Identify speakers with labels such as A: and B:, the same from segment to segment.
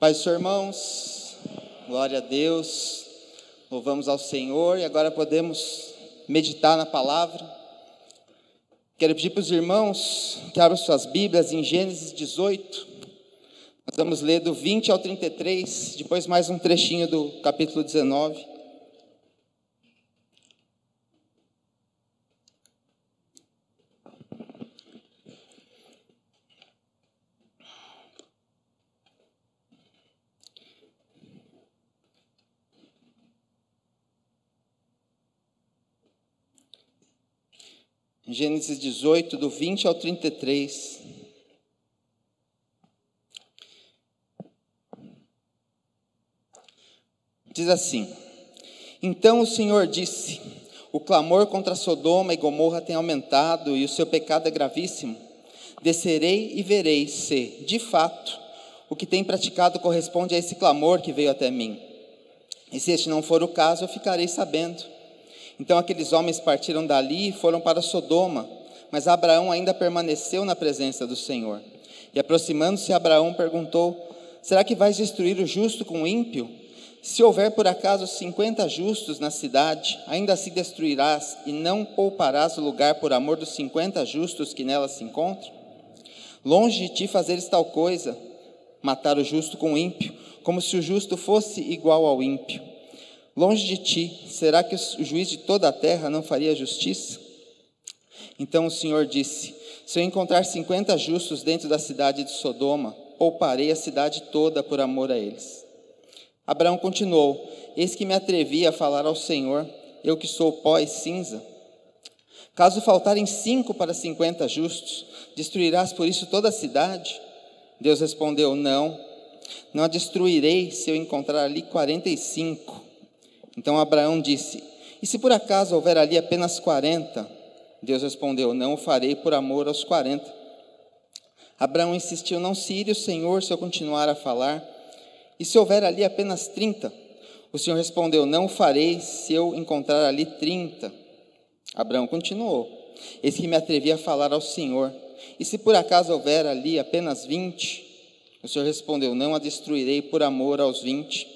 A: Pai dos irmãos, glória a Deus, louvamos ao Senhor e agora podemos meditar na palavra. Quero pedir para os irmãos que abram suas Bíblias em Gênesis 18. Nós vamos ler do 20 ao 33, depois mais um trechinho do capítulo 19. Gênesis 18, do 20 ao 33. Diz assim: Então o Senhor disse: O clamor contra Sodoma e Gomorra tem aumentado e o seu pecado é gravíssimo. Descerei e verei se, de fato, o que tem praticado corresponde a esse clamor que veio até mim. E se este não for o caso, eu ficarei sabendo. Então aqueles homens partiram dali e foram para Sodoma, mas Abraão ainda permaneceu na presença do Senhor. E aproximando-se, Abraão perguntou: Será que vais destruir o justo com o ímpio? Se houver por acaso cinquenta justos na cidade, ainda assim destruirás e não pouparás o lugar por amor dos cinquenta justos que nela se encontram? Longe de ti fazeres tal coisa, matar o justo com o ímpio, como se o justo fosse igual ao ímpio. Longe de ti, será que o juiz de toda a terra não faria justiça? Então o Senhor disse: Se eu encontrar cinquenta justos dentro da cidade de Sodoma, pouparei a cidade toda por amor a eles. Abraão continuou: Eis que me atrevi a falar ao Senhor, eu que sou pó e cinza. Caso faltarem cinco para cinquenta justos, destruirás por isso toda a cidade? Deus respondeu: Não, não a destruirei se eu encontrar ali quarenta e cinco. Então Abraão disse: E se por acaso houver ali apenas quarenta? Deus respondeu: Não o farei por amor aos quarenta. Abraão insistiu: Não se ire o Senhor se eu continuar a falar. E se houver ali apenas trinta? O Senhor respondeu: Não o farei se eu encontrar ali trinta. Abraão continuou: Eis que me atrevi a falar ao Senhor. E se por acaso houver ali apenas vinte? O Senhor respondeu: Não a destruirei por amor aos vinte.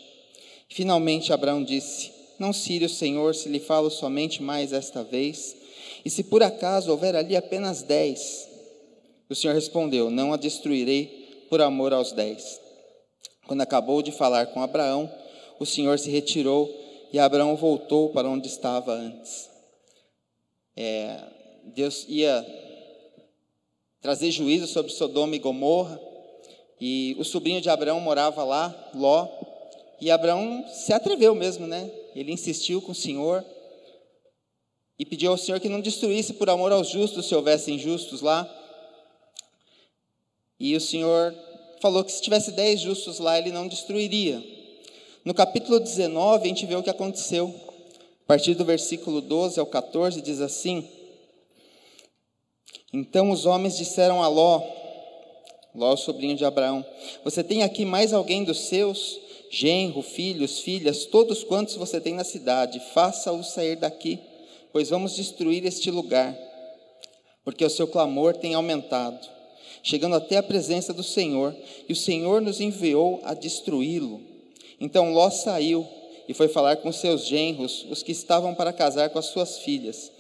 A: Finalmente Abraão disse: Não cire o Senhor se lhe falo somente mais esta vez. E se por acaso houver ali apenas dez? O Senhor respondeu: Não a destruirei por amor aos dez. Quando acabou de falar com Abraão, o Senhor se retirou e Abraão voltou para onde estava antes. É, Deus ia trazer juízo sobre Sodoma e Gomorra, e o sobrinho de Abraão morava lá, Ló, e Abraão se atreveu mesmo, né? Ele insistiu com o Senhor e pediu ao Senhor que não destruísse por amor aos justos se houvessem justos lá. E o Senhor falou que se tivesse dez justos lá, ele não destruiria. No capítulo 19, a gente vê o que aconteceu. A partir do versículo 12 ao 14, diz assim: Então os homens disseram a Ló, Ló, sobrinho de Abraão: Você tem aqui mais alguém dos seus? Genro, filhos, filhas, todos quantos você tem na cidade, faça-os sair daqui, pois vamos destruir este lugar, porque o seu clamor tem aumentado, chegando até a presença do Senhor, e o Senhor nos enviou a destruí-lo. Então Ló saiu e foi falar com seus genros, os que estavam para casar com as suas filhas.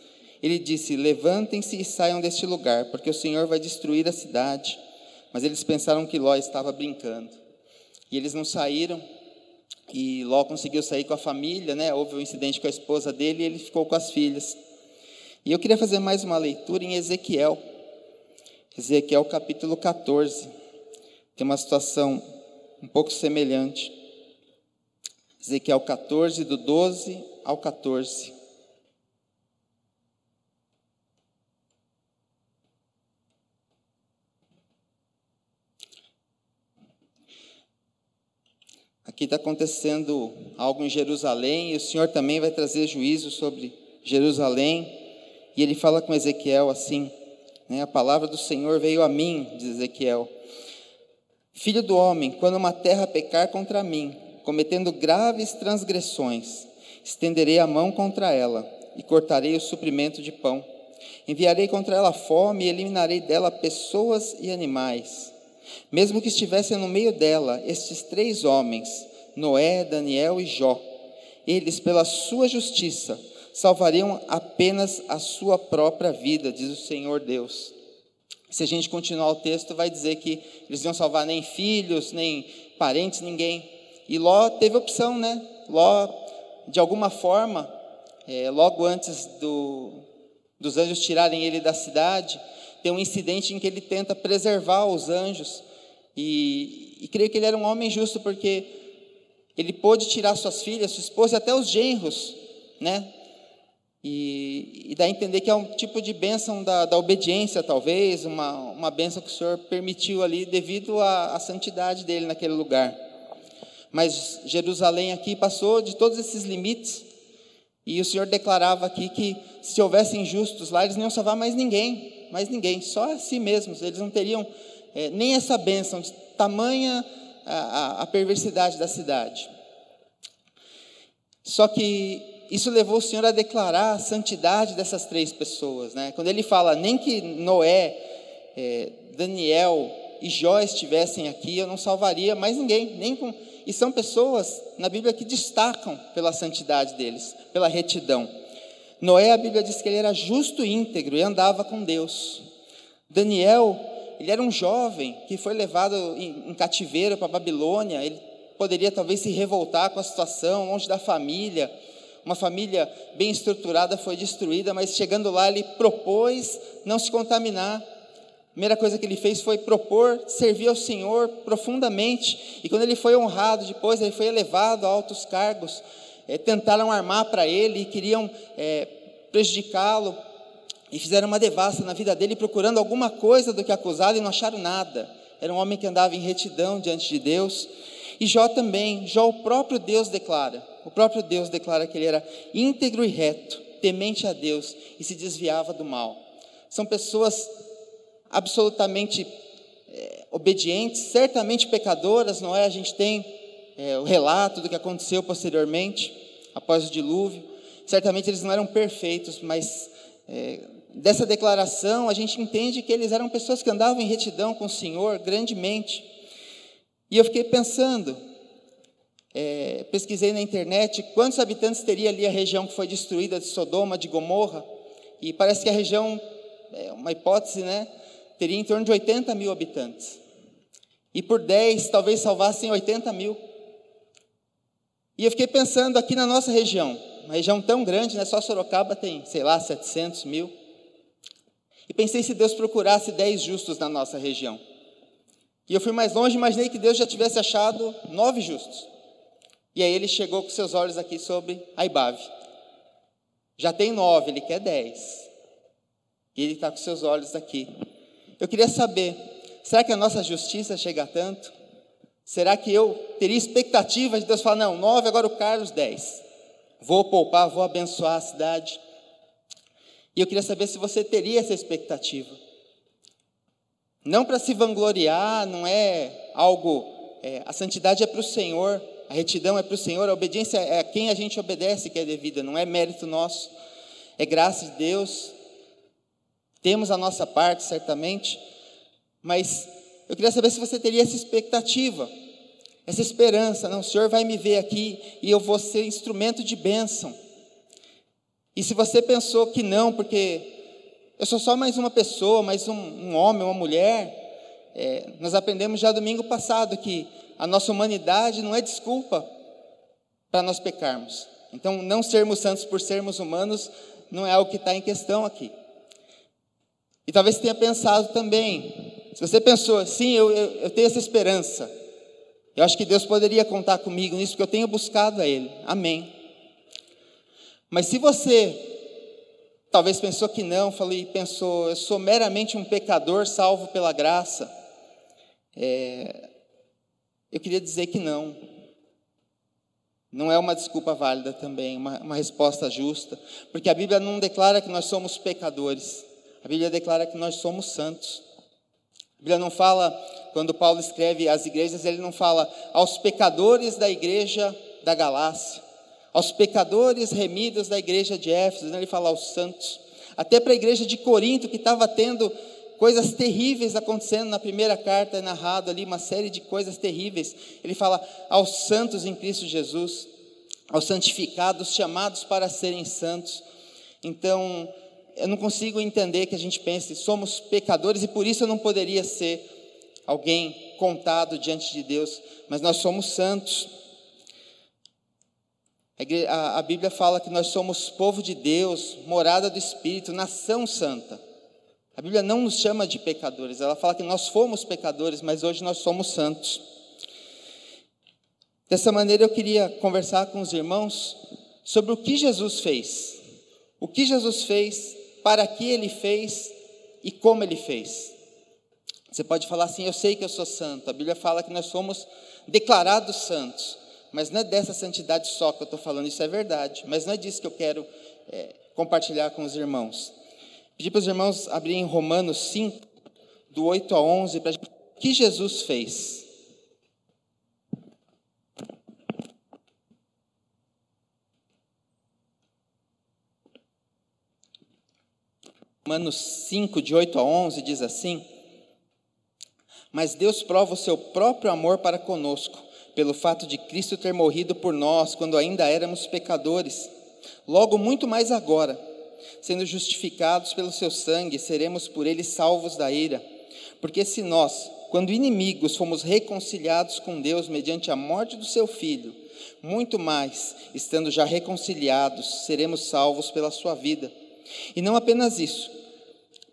A: Ele disse: Levantem-se e saiam deste lugar, porque o Senhor vai destruir a cidade. Mas eles pensaram que Ló estava brincando. E eles não saíram, e Ló conseguiu sair com a família, né? Houve um incidente com a esposa dele e ele ficou com as filhas. E eu queria fazer mais uma leitura em Ezequiel. Ezequiel capítulo 14. Tem uma situação um pouco semelhante. Ezequiel 14, do 12 ao 14. Aqui está acontecendo algo em Jerusalém, e o Senhor também vai trazer juízo sobre Jerusalém. E ele fala com Ezequiel assim: né, A palavra do Senhor veio a mim, diz Ezequiel. Filho do homem, quando uma terra pecar contra mim, cometendo graves transgressões, estenderei a mão contra ela e cortarei o suprimento de pão. Enviarei contra ela fome e eliminarei dela pessoas e animais. Mesmo que estivessem no meio dela estes três homens, Noé, Daniel e Jó, eles, pela sua justiça, salvariam apenas a sua própria vida, diz o Senhor Deus. Se a gente continuar o texto, vai dizer que eles iam salvar nem filhos, nem parentes, ninguém. E Ló teve opção, né? Ló, de alguma forma, é, logo antes do, dos anjos tirarem ele da cidade, tem um incidente em que ele tenta preservar os anjos. E, e creio que ele era um homem justo, porque ele pôde tirar suas filhas, sua esposa e até os genros, né? E, e dá a entender que é um tipo de bênção da, da obediência, talvez, uma, uma bênção que o Senhor permitiu ali devido à, à santidade dele naquele lugar. Mas Jerusalém aqui passou de todos esses limites, e o Senhor declarava aqui que se houvessem justos lá, eles não iam salvar mais ninguém, mais ninguém, só a si mesmos, eles não teriam é, nem essa bênção, de tamanha a, a, perversidade da cidade. Só que isso levou o Senhor a declarar a santidade dessas três pessoas. Né? Quando ele fala, nem que Noé, é, Daniel e Jó estivessem aqui, eu não salvaria mais ninguém. Nem com... E são pessoas na Bíblia que destacam pela santidade deles, pela retidão. Noé, a Bíblia diz que ele era justo e íntegro e andava com Deus. Daniel, ele era um jovem que foi levado em, em cativeiro para a Babilônia. Ele poderia talvez se revoltar com a situação, longe da família uma família bem estruturada foi destruída, mas chegando lá ele propôs não se contaminar. A primeira coisa que ele fez foi propor servir ao Senhor profundamente. E quando ele foi honrado, depois ele foi elevado a altos cargos. É, tentaram armar para ele e queriam é, prejudicá-lo. E fizeram uma devassa na vida dele, procurando alguma coisa do que acusá-lo e não acharam nada. Era um homem que andava em retidão diante de Deus. E Jó também, Jó, o próprio Deus declara: o próprio Deus declara que ele era íntegro e reto, temente a Deus e se desviava do mal. São pessoas absolutamente é, obedientes, certamente pecadoras, não é? A gente tem é, o relato do que aconteceu posteriormente, após o dilúvio. Certamente eles não eram perfeitos, mas é, dessa declaração a gente entende que eles eram pessoas que andavam em retidão com o Senhor grandemente. E eu fiquei pensando, é, pesquisei na internet quantos habitantes teria ali a região que foi destruída de Sodoma, de Gomorra, e parece que a região, é uma hipótese, né, teria em torno de 80 mil habitantes. E por 10, talvez salvassem 80 mil. E eu fiquei pensando aqui na nossa região, uma região tão grande, né, só Sorocaba tem, sei lá, 700 mil. E pensei se Deus procurasse 10 justos na nossa região. E eu fui mais longe, imaginei que Deus já tivesse achado nove justos. E aí ele chegou com seus olhos aqui sobre Aibave. Já tem nove, ele quer dez. E ele está com seus olhos aqui. Eu queria saber, será que a nossa justiça chega a tanto? Será que eu teria expectativa de Deus falar, não, nove, agora o Carlos, dez. Vou poupar, vou abençoar a cidade. E eu queria saber se você teria essa expectativa. Não para se vangloriar, não é algo. É, a santidade é para o Senhor, a retidão é para o Senhor, a obediência é a quem a gente obedece que é devida, não é mérito nosso, é graça de Deus. Temos a nossa parte, certamente, mas eu queria saber se você teria essa expectativa, essa esperança. Não, o Senhor vai me ver aqui e eu vou ser instrumento de bênção. E se você pensou que não, porque eu sou só mais uma pessoa, mais um, um homem, uma mulher, é, nós aprendemos já domingo passado que a nossa humanidade não é desculpa para nós pecarmos. Então, não sermos santos por sermos humanos não é algo que está em questão aqui. E talvez tenha pensado também, se você pensou, sim, eu, eu, eu tenho essa esperança, eu acho que Deus poderia contar comigo nisso, porque eu tenho buscado a Ele. Amém. Mas se você talvez pensou que não, falei, pensou, eu sou meramente um pecador salvo pela graça, é, eu queria dizer que não. Não é uma desculpa válida também, uma, uma resposta justa, porque a Bíblia não declara que nós somos pecadores, a Bíblia declara que nós somos santos. A Bíblia não fala, quando Paulo escreve às igrejas, ele não fala aos pecadores da igreja da Galácia, aos pecadores remidos da igreja de Éfeso, ele fala aos santos. Até para a igreja de Corinto, que estava tendo coisas terríveis acontecendo na primeira carta, é narrado ali uma série de coisas terríveis. Ele fala aos santos em Cristo Jesus, aos santificados, chamados para serem santos. Então, eu não consigo entender que a gente pense, somos pecadores e por isso eu não poderia ser alguém contado diante de Deus, mas nós somos santos. A, a Bíblia fala que nós somos povo de Deus, morada do Espírito, nação santa. A Bíblia não nos chama de pecadores, ela fala que nós fomos pecadores, mas hoje nós somos santos. Dessa maneira eu queria conversar com os irmãos sobre o que Jesus fez. O que Jesus fez, para que ele fez e como ele fez. Você pode falar assim: Eu sei que eu sou santo. A Bíblia fala que nós somos declarados santos. Mas não é dessa santidade só que eu estou falando, isso é verdade. Mas não é disso que eu quero é, compartilhar com os irmãos. Pedi para os irmãos abrirem Romanos 5, do 8 a 11, para o que Jesus fez. Romanos 5, de 8 a 11, diz assim: Mas Deus prova o seu próprio amor para conosco pelo fato de Cristo ter morrido por nós quando ainda éramos pecadores. Logo, muito mais agora, sendo justificados pelo seu sangue, seremos por ele salvos da ira. Porque se nós, quando inimigos, fomos reconciliados com Deus mediante a morte do seu filho, muito mais, estando já reconciliados, seremos salvos pela sua vida. E não apenas isso,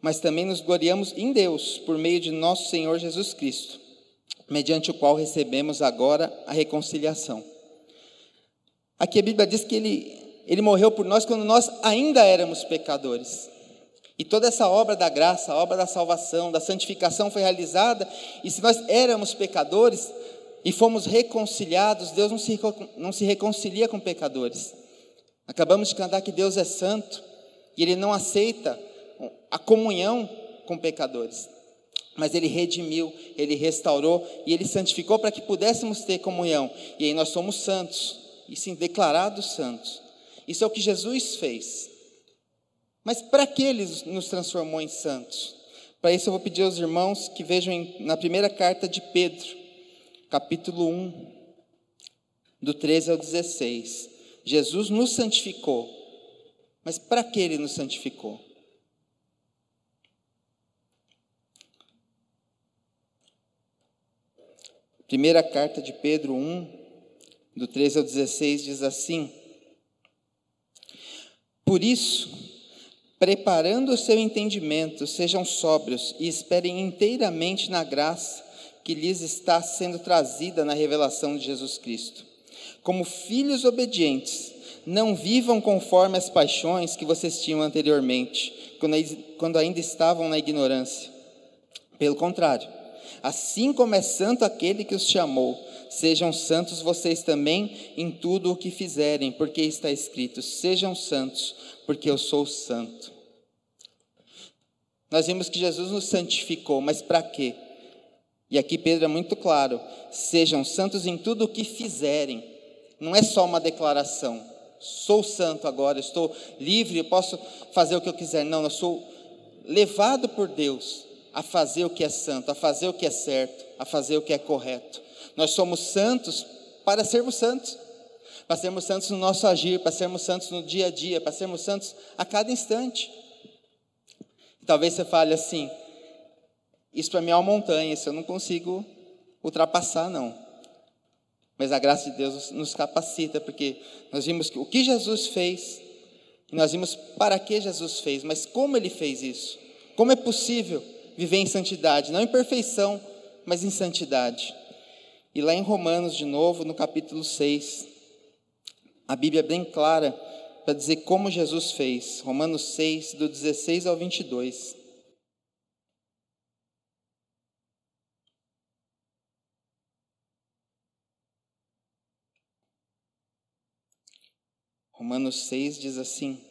A: mas também nos gloriamos em Deus por meio de nosso Senhor Jesus Cristo mediante o qual recebemos agora a reconciliação. Aqui a Bíblia diz que ele, ele morreu por nós quando nós ainda éramos pecadores. E toda essa obra da graça, a obra da salvação, da santificação foi realizada, e se nós éramos pecadores e fomos reconciliados, Deus não se, não se reconcilia com pecadores. Acabamos de cantar que Deus é santo e Ele não aceita a comunhão com pecadores mas ele redimiu, ele restaurou e ele santificou para que pudéssemos ter comunhão. E aí nós somos santos, e sim, declarados santos. Isso é o que Jesus fez. Mas para que ele nos transformou em santos? Para isso eu vou pedir aos irmãos que vejam na primeira carta de Pedro, capítulo 1, do 13 ao 16. Jesus nos santificou. Mas para que ele nos santificou? Primeira carta de Pedro 1, do 13 ao 16, diz assim: Por isso, preparando o seu entendimento, sejam sóbrios e esperem inteiramente na graça que lhes está sendo trazida na revelação de Jesus Cristo. Como filhos obedientes, não vivam conforme as paixões que vocês tinham anteriormente, quando ainda estavam na ignorância. Pelo contrário, Assim como é santo aquele que os chamou, sejam santos vocês também em tudo o que fizerem, porque está escrito: sejam santos, porque eu sou santo. Nós vimos que Jesus nos santificou, mas para quê? E aqui Pedro é muito claro: sejam santos em tudo o que fizerem. Não é só uma declaração. Sou santo agora, estou livre, posso fazer o que eu quiser. Não, eu sou levado por Deus a fazer o que é santo, a fazer o que é certo, a fazer o que é correto. Nós somos santos para sermos santos, para sermos santos no nosso agir, para sermos santos no dia a dia, para sermos santos a cada instante. Talvez você fale assim: isso para mim é uma montanha, isso eu não consigo ultrapassar, não. Mas a graça de Deus nos capacita, porque nós vimos o que Jesus fez, e nós vimos para que Jesus fez, mas como ele fez isso? Como é possível viver em santidade, não em perfeição, mas em santidade. E lá em Romanos, de novo, no capítulo 6, a Bíblia é bem clara para dizer como Jesus fez. Romanos 6, do 16 ao 22. Romanos 6 diz assim: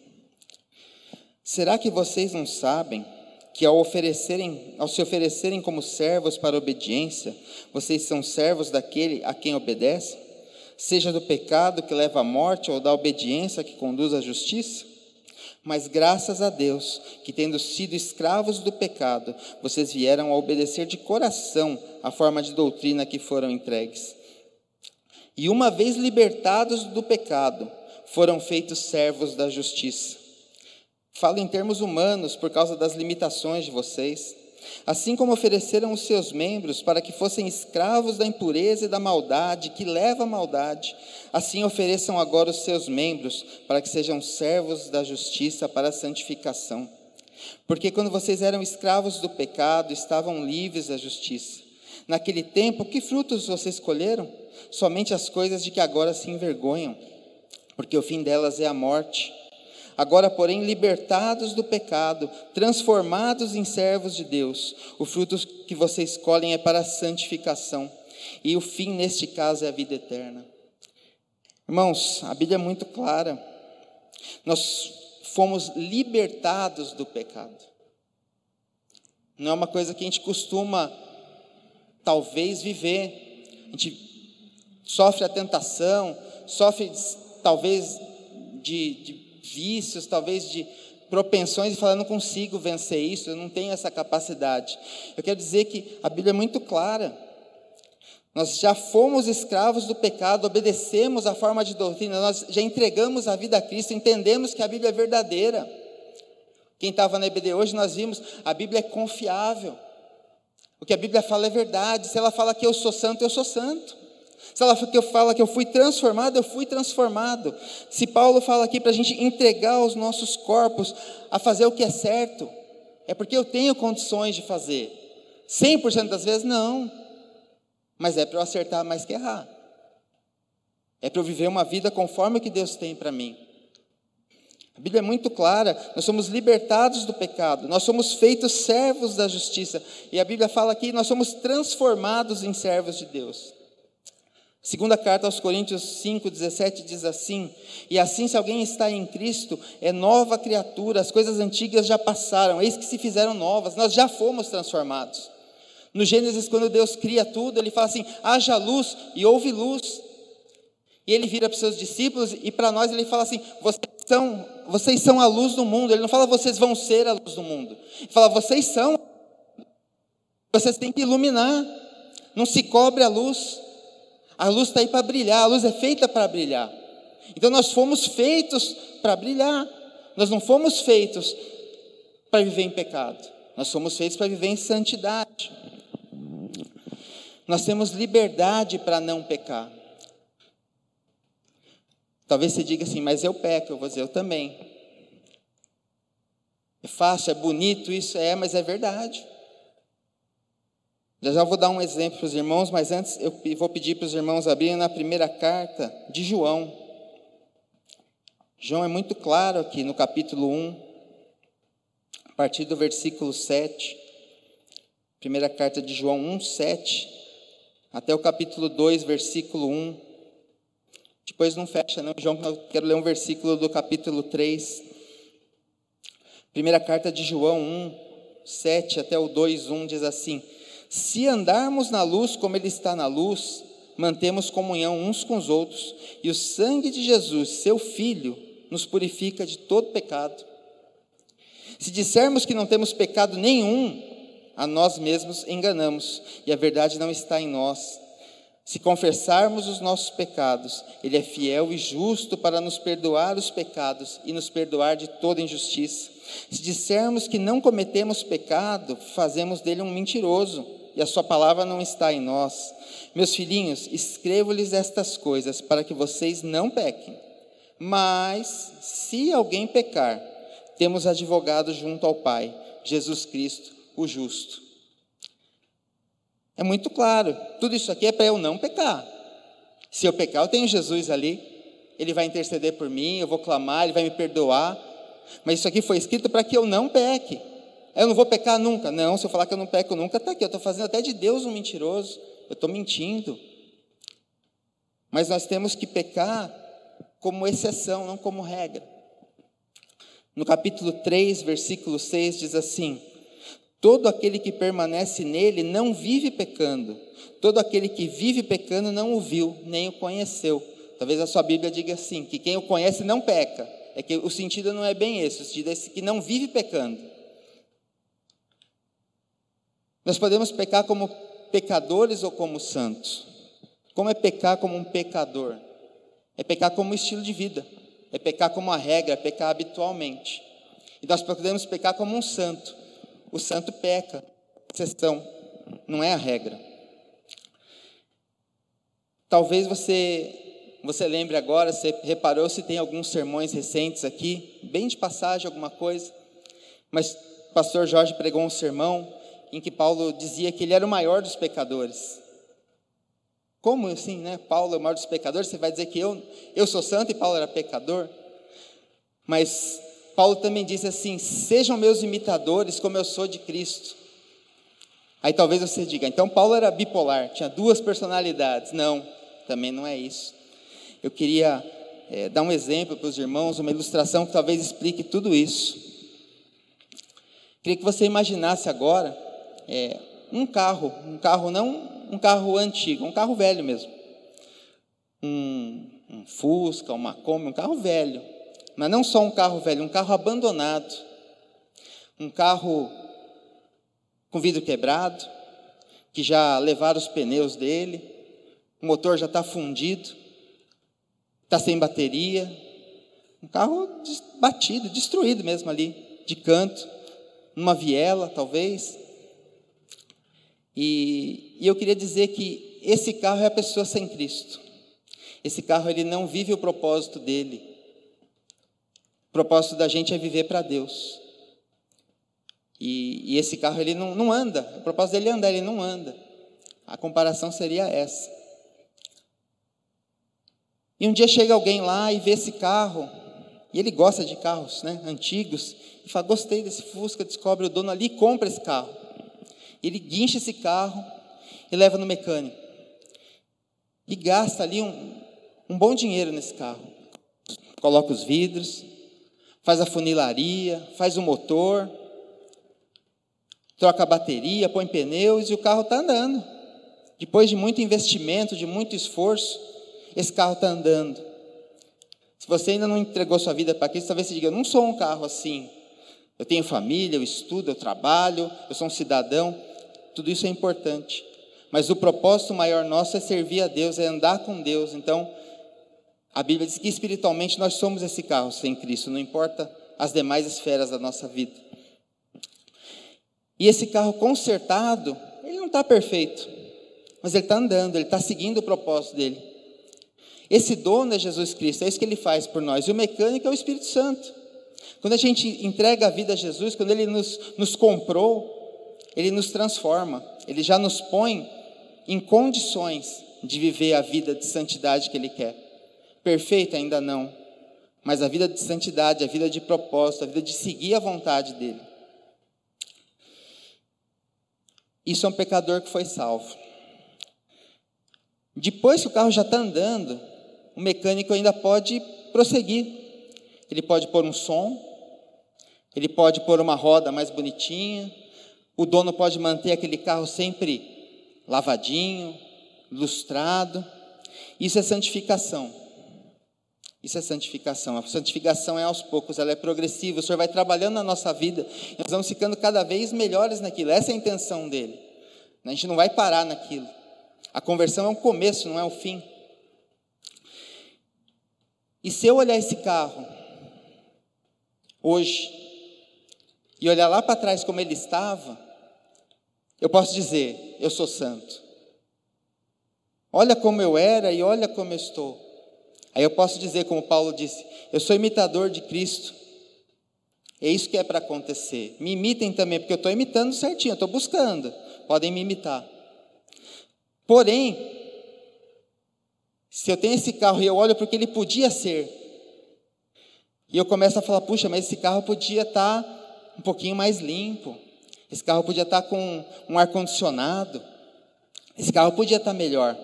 A: Será que vocês não sabem? Que ao, oferecerem, ao se oferecerem como servos para obediência, vocês são servos daquele a quem obedece, seja do pecado que leva à morte ou da obediência que conduz à justiça? Mas graças a Deus, que tendo sido escravos do pecado, vocês vieram a obedecer de coração a forma de doutrina que foram entregues. E uma vez libertados do pecado, foram feitos servos da justiça. Falo em termos humanos por causa das limitações de vocês. Assim como ofereceram os seus membros para que fossem escravos da impureza e da maldade, que leva à maldade, assim ofereçam agora os seus membros para que sejam servos da justiça para a santificação. Porque quando vocês eram escravos do pecado, estavam livres da justiça. Naquele tempo, que frutos vocês colheram? Somente as coisas de que agora se envergonham, porque o fim delas é a morte. Agora, porém, libertados do pecado, transformados em servos de Deus, o fruto que vocês colhem é para a santificação, e o fim, neste caso, é a vida eterna. Irmãos, a Bíblia é muito clara. Nós fomos libertados do pecado. Não é uma coisa que a gente costuma, talvez, viver. A gente sofre a tentação, sofre, talvez, de, de vícios, talvez de propensões e falar, não consigo vencer isso, eu não tenho essa capacidade. Eu quero dizer que a Bíblia é muito clara. Nós já fomos escravos do pecado, obedecemos a forma de doutrina, nós já entregamos a vida a Cristo, entendemos que a Bíblia é verdadeira. Quem estava na EBD hoje, nós vimos, a Bíblia é confiável. O que a Bíblia fala é verdade. Se ela fala que eu sou santo, eu sou santo. Se ela fala que eu fui transformado, eu fui transformado. Se Paulo fala aqui para a gente entregar os nossos corpos a fazer o que é certo, é porque eu tenho condições de fazer. 100% das vezes, não. Mas é para eu acertar mais que errar. É para eu viver uma vida conforme o que Deus tem para mim. A Bíblia é muito clara, nós somos libertados do pecado, nós somos feitos servos da justiça. E a Bíblia fala aqui, nós somos transformados em servos de Deus. Segunda carta aos Coríntios 5:17 diz assim: E assim se alguém está em Cristo, é nova criatura, as coisas antigas já passaram, eis que se fizeram novas, nós já fomos transformados. No Gênesis, quando Deus cria tudo, ele fala assim: haja luz e houve luz. E ele vira para os seus discípulos e para nós ele fala assim: vocês são, vocês são a luz do mundo. Ele não fala vocês vão ser a luz do mundo. Ele fala vocês são. Vocês têm que iluminar. Não se cobre a luz. A luz está aí para brilhar, a luz é feita para brilhar. Então nós fomos feitos para brilhar. Nós não fomos feitos para viver em pecado. Nós fomos feitos para viver em santidade. Nós temos liberdade para não pecar. Talvez você diga assim, mas eu peco, eu vou dizer, eu também. É fácil, é bonito, isso é, mas é verdade. Já já vou dar um exemplo para os irmãos, mas antes eu vou pedir para os irmãos abrirem na primeira carta de João. João é muito claro aqui no capítulo 1, a partir do versículo 7. Primeira carta de João 1, 7, até o capítulo 2, versículo 1. Depois não fecha, não, João, eu quero ler um versículo do capítulo 3. Primeira carta de João 1, 7 até o 2, 1 diz assim: se andarmos na luz como Ele está na luz, mantemos comunhão uns com os outros, e o sangue de Jesus, seu Filho, nos purifica de todo pecado. Se dissermos que não temos pecado nenhum, a nós mesmos enganamos, e a verdade não está em nós. Se confessarmos os nossos pecados, Ele é fiel e justo para nos perdoar os pecados e nos perdoar de toda injustiça. Se dissermos que não cometemos pecado, fazemos dele um mentiroso e a sua palavra não está em nós. Meus filhinhos, escrevo-lhes estas coisas para que vocês não pequem. Mas, se alguém pecar, temos advogado junto ao Pai, Jesus Cristo, o justo. É muito claro, tudo isso aqui é para eu não pecar. Se eu pecar, eu tenho Jesus ali, ele vai interceder por mim, eu vou clamar, ele vai me perdoar. Mas isso aqui foi escrito para que eu não peque. Eu não vou pecar nunca. Não, se eu falar que eu não peco nunca, está aqui. Eu estou fazendo até de Deus um mentiroso. Eu estou mentindo. Mas nós temos que pecar como exceção, não como regra. No capítulo 3, versículo 6, diz assim: Todo aquele que permanece nele não vive pecando. Todo aquele que vive pecando não o viu, nem o conheceu. Talvez a sua Bíblia diga assim: que quem o conhece não peca. É que o sentido não é bem esse, o sentido é esse que não vive pecando. Nós podemos pecar como pecadores ou como santos. Como é pecar como um pecador? É pecar como um estilo de vida, é pecar como uma regra, é pecar habitualmente. E nós podemos pecar como um santo. O santo peca, exceção, não é a regra. Talvez você você lembre agora, você reparou se tem alguns sermões recentes aqui, bem de passagem, alguma coisa, mas o pastor Jorge pregou um sermão em que Paulo dizia que ele era o maior dos pecadores. Como assim, né? Paulo é o maior dos pecadores, você vai dizer que eu, eu sou santo e Paulo era pecador? Mas Paulo também disse assim: sejam meus imitadores como eu sou de Cristo. Aí talvez você diga, então Paulo era bipolar, tinha duas personalidades. Não, também não é isso. Eu queria é, dar um exemplo para os irmãos, uma ilustração que talvez explique tudo isso. Queria que você imaginasse agora é, um carro, um carro não um carro antigo, um carro velho mesmo. Um, um Fusca, uma Kombi, um carro velho. Mas não só um carro velho, um carro abandonado. Um carro com vidro quebrado, que já levaram os pneus dele, o motor já está fundido, está sem bateria. Um carro batido, destruído mesmo ali, de canto, numa viela, talvez. E, e eu queria dizer que esse carro é a pessoa sem Cristo. Esse carro ele não vive o propósito dele. O propósito da gente é viver para Deus. E, e, esse carro ele não, não anda. O propósito dele é andar, ele não anda. A comparação seria essa. E um dia chega alguém lá e vê esse carro, e ele gosta de carros né, antigos, e fala: Gostei desse Fusca, descobre o dono ali e compra esse carro. Ele guincha esse carro e leva no mecânico. E gasta ali um, um bom dinheiro nesse carro. Coloca os vidros, faz a funilaria, faz o motor, troca a bateria, põe pneus e o carro está andando. Depois de muito investimento, de muito esforço, esse carro está andando. Se você ainda não entregou sua vida para Cristo, talvez você diga: Eu não sou um carro assim. Eu tenho família, eu estudo, eu trabalho, eu sou um cidadão. Tudo isso é importante. Mas o propósito maior nosso é servir a Deus, é andar com Deus. Então, a Bíblia diz que espiritualmente nós somos esse carro sem Cristo, não importa as demais esferas da nossa vida. E esse carro consertado, ele não está perfeito, mas ele está andando, ele está seguindo o propósito dele. Esse dono é Jesus Cristo, é isso que ele faz por nós. E o mecânico é o Espírito Santo. Quando a gente entrega a vida a Jesus, quando ele nos, nos comprou, ele nos transforma, ele já nos põe em condições de viver a vida de santidade que ele quer. Perfeito ainda não, mas a vida de santidade, a vida de propósito, a vida de seguir a vontade dele. Isso é um pecador que foi salvo. Depois que o carro já está andando, o mecânico ainda pode prosseguir. Ele pode pôr um som, ele pode pôr uma roda mais bonitinha, o dono pode manter aquele carro sempre lavadinho, lustrado. Isso é santificação. Isso é santificação. A santificação é aos poucos, ela é progressiva. O Senhor vai trabalhando na nossa vida, nós vamos ficando cada vez melhores naquilo. Essa é a intenção dele. A gente não vai parar naquilo. A conversão é um começo, não é o fim. E se eu olhar esse carro hoje e olhar lá para trás como ele estava, eu posso dizer: eu sou santo. Olha como eu era e olha como eu estou. Aí eu posso dizer, como Paulo disse: eu sou imitador de Cristo. É isso que é para acontecer. Me imitem também, porque eu estou imitando certinho, estou buscando. Podem me imitar. Porém, se eu tenho esse carro e eu olho porque ele podia ser, e eu começo a falar, puxa, mas esse carro podia estar tá um pouquinho mais limpo, esse carro podia estar com um ar-condicionado. Esse carro podia estar melhor.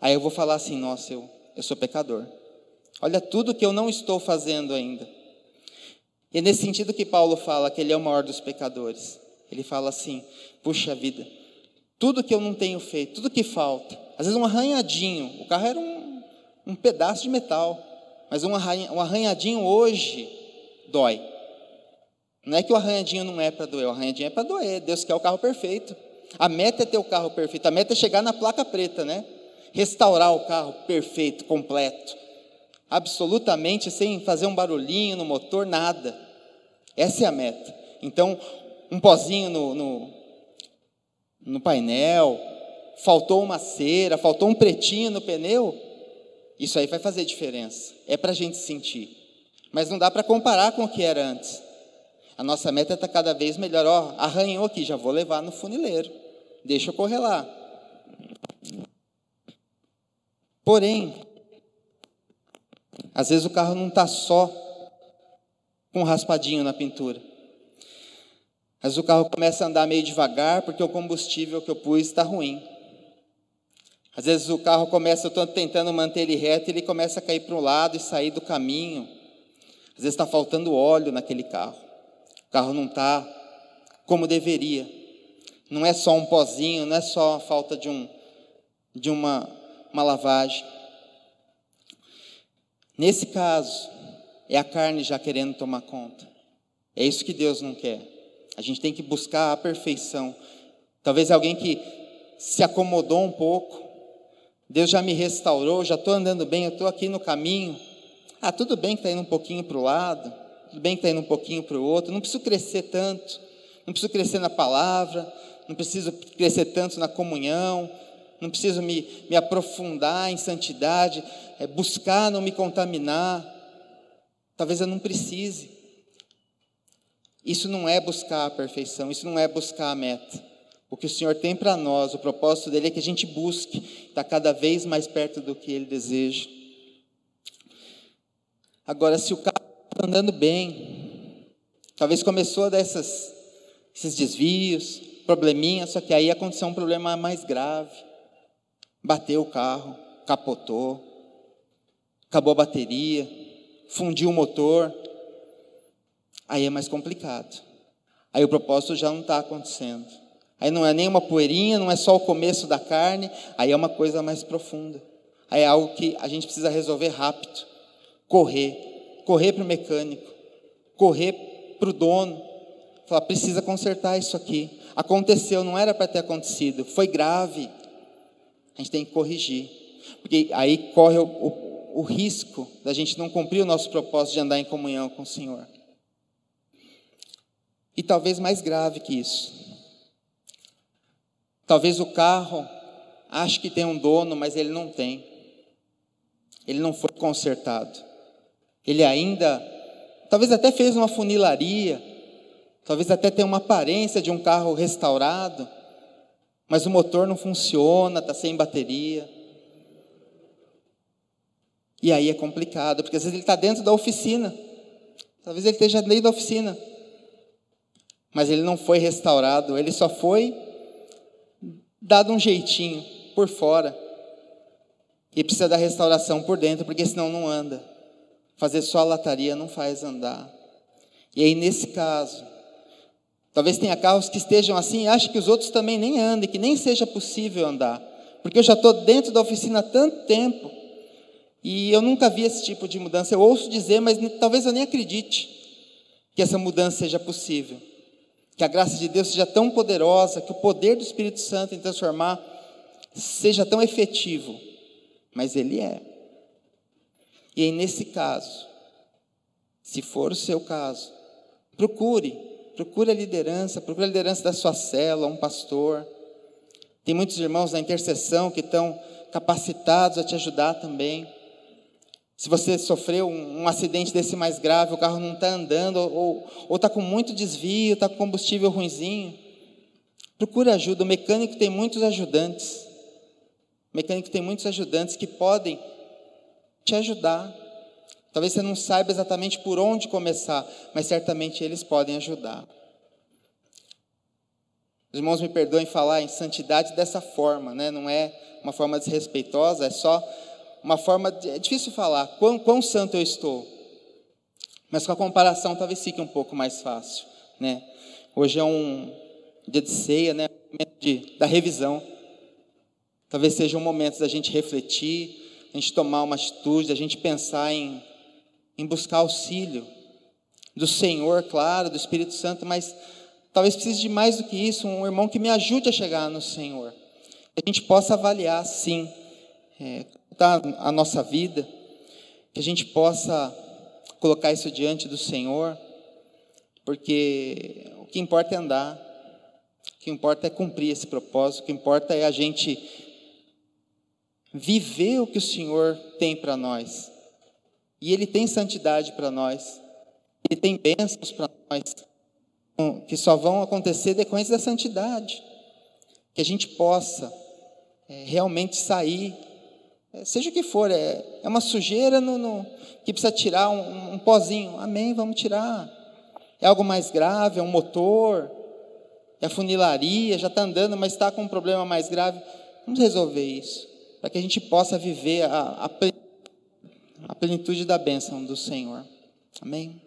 A: Aí eu vou falar assim: nossa, eu, eu sou pecador. Olha tudo que eu não estou fazendo ainda. E é nesse sentido que Paulo fala que ele é o maior dos pecadores. Ele fala assim: puxa vida, tudo que eu não tenho feito, tudo que falta. Às vezes um arranhadinho, o carro era um, um pedaço de metal, Mas um arranhadinho hoje dói. Não é que o arranhadinho não é para doer, o arranhadinho é para doer. Deus quer o carro perfeito. A meta é ter o carro perfeito, a meta é chegar na placa preta, né? Restaurar o carro perfeito, completo. Absolutamente sem fazer um barulhinho no motor, nada. Essa é a meta. Então, um pozinho no, no, no painel, faltou uma cera, faltou um pretinho no pneu, isso aí vai fazer diferença. É para a gente sentir. Mas não dá para comparar com o que era antes. A nossa meta está cada vez melhor. Ó, arranhou aqui, já vou levar no funileiro. Deixa eu correr lá. Porém, às vezes o carro não está só com um raspadinho na pintura. Vezes o carro começa a andar meio devagar porque o combustível que eu pus está ruim. Às vezes o carro começa, eu estou tentando manter ele reto, ele começa a cair para um lado e sair do caminho. Às vezes está faltando óleo naquele carro. Carro não está como deveria. Não é só um pozinho, não é só a falta de, um, de uma, uma lavagem. Nesse caso, é a carne já querendo tomar conta. É isso que Deus não quer. A gente tem que buscar a perfeição. Talvez alguém que se acomodou um pouco, Deus já me restaurou, já estou andando bem, eu estou aqui no caminho. Ah, tudo bem que está indo um pouquinho para o lado, tudo bem que está indo um pouquinho para o outro, não preciso crescer tanto, não preciso crescer na palavra, não preciso crescer tanto na comunhão, não preciso me, me aprofundar em santidade, é, buscar não me contaminar. Talvez eu não precise. Isso não é buscar a perfeição, isso não é buscar a meta. O que o Senhor tem para nós, o propósito dele é que a gente busque estar cada vez mais perto do que ele deseja. Agora, se o carro está andando bem, talvez começou dessas esses desvios, probleminha, só que aí aconteceu um problema mais grave. Bateu o carro, capotou, acabou a bateria, fundiu o motor. Aí é mais complicado. Aí o propósito já não está acontecendo. Aí não é nem uma poeirinha, não é só o começo da carne, aí é uma coisa mais profunda. Aí é algo que a gente precisa resolver rápido. Correr, correr para o mecânico, correr para o dono, falar, precisa consertar isso aqui. Aconteceu, não era para ter acontecido, foi grave. A gente tem que corrigir. Porque aí corre o, o, o risco da gente não cumprir o nosso propósito de andar em comunhão com o Senhor. E talvez mais grave que isso, Talvez o carro ache que tem um dono, mas ele não tem. Ele não foi consertado. Ele ainda, talvez até fez uma funilaria, talvez até tenha uma aparência de um carro restaurado, mas o motor não funciona, está sem bateria. E aí é complicado, porque às vezes ele está dentro da oficina. Talvez ele esteja dentro da oficina. Mas ele não foi restaurado, ele só foi dado um jeitinho por fora. E precisa da restauração por dentro, porque senão não anda. Fazer só a lataria não faz andar. E aí, nesse caso, talvez tenha carros que estejam assim e achem que os outros também nem andem, que nem seja possível andar. Porque eu já estou dentro da oficina há tanto tempo e eu nunca vi esse tipo de mudança. Eu ouço dizer, mas talvez eu nem acredite que essa mudança seja possível. Que a graça de Deus seja tão poderosa, que o poder do Espírito Santo em transformar seja tão efetivo, mas ele é. E aí, nesse caso, se for o seu caso, procure, procure a liderança, procure a liderança da sua cela, um pastor. Tem muitos irmãos na intercessão que estão capacitados a te ajudar também. Se você sofreu um, um, acidente desse mais grave, o carro não está andando, ou está com muito desvio, está com combustível ruinzinho, procure ajuda. O mecânico tem muitos ajudantes. O mecânico tem muitos ajudantes que podem te ajudar. Talvez você não saiba exatamente por onde começar, mas certamente eles podem ajudar. Os irmãos me perdoem falar em santidade dessa forma, né? não é uma forma desrespeitosa, é só uma forma, de, é difícil falar quão, quão santo eu estou, mas com a comparação talvez fique um pouco mais fácil, né? Hoje é um dia de ceia, né? De, da revisão. Talvez seja um momento da gente refletir, a gente tomar uma atitude, a gente pensar em em buscar auxílio do Senhor, claro, do Espírito Santo, mas talvez precise de mais do que isso, um irmão que me ajude a chegar no Senhor. Que a gente possa avaliar, sim, é, tá a nossa vida, que a gente possa colocar isso diante do Senhor, porque o que importa é andar, o que importa é cumprir esse propósito, o que importa é a gente viver o que o Senhor tem para nós. E Ele tem santidade para nós, Ele tem bênçãos para nós, que só vão acontecer decorrência da santidade. Que a gente possa é, realmente sair, é, seja o que for, é, é uma sujeira no, no, que precisa tirar um, um pozinho, amém, vamos tirar. É algo mais grave, é um motor, é funilaria, já está andando, mas está com um problema mais grave. Vamos resolver isso, para que a gente possa viver a, a, plenitude da bênção do Senhor. Amém?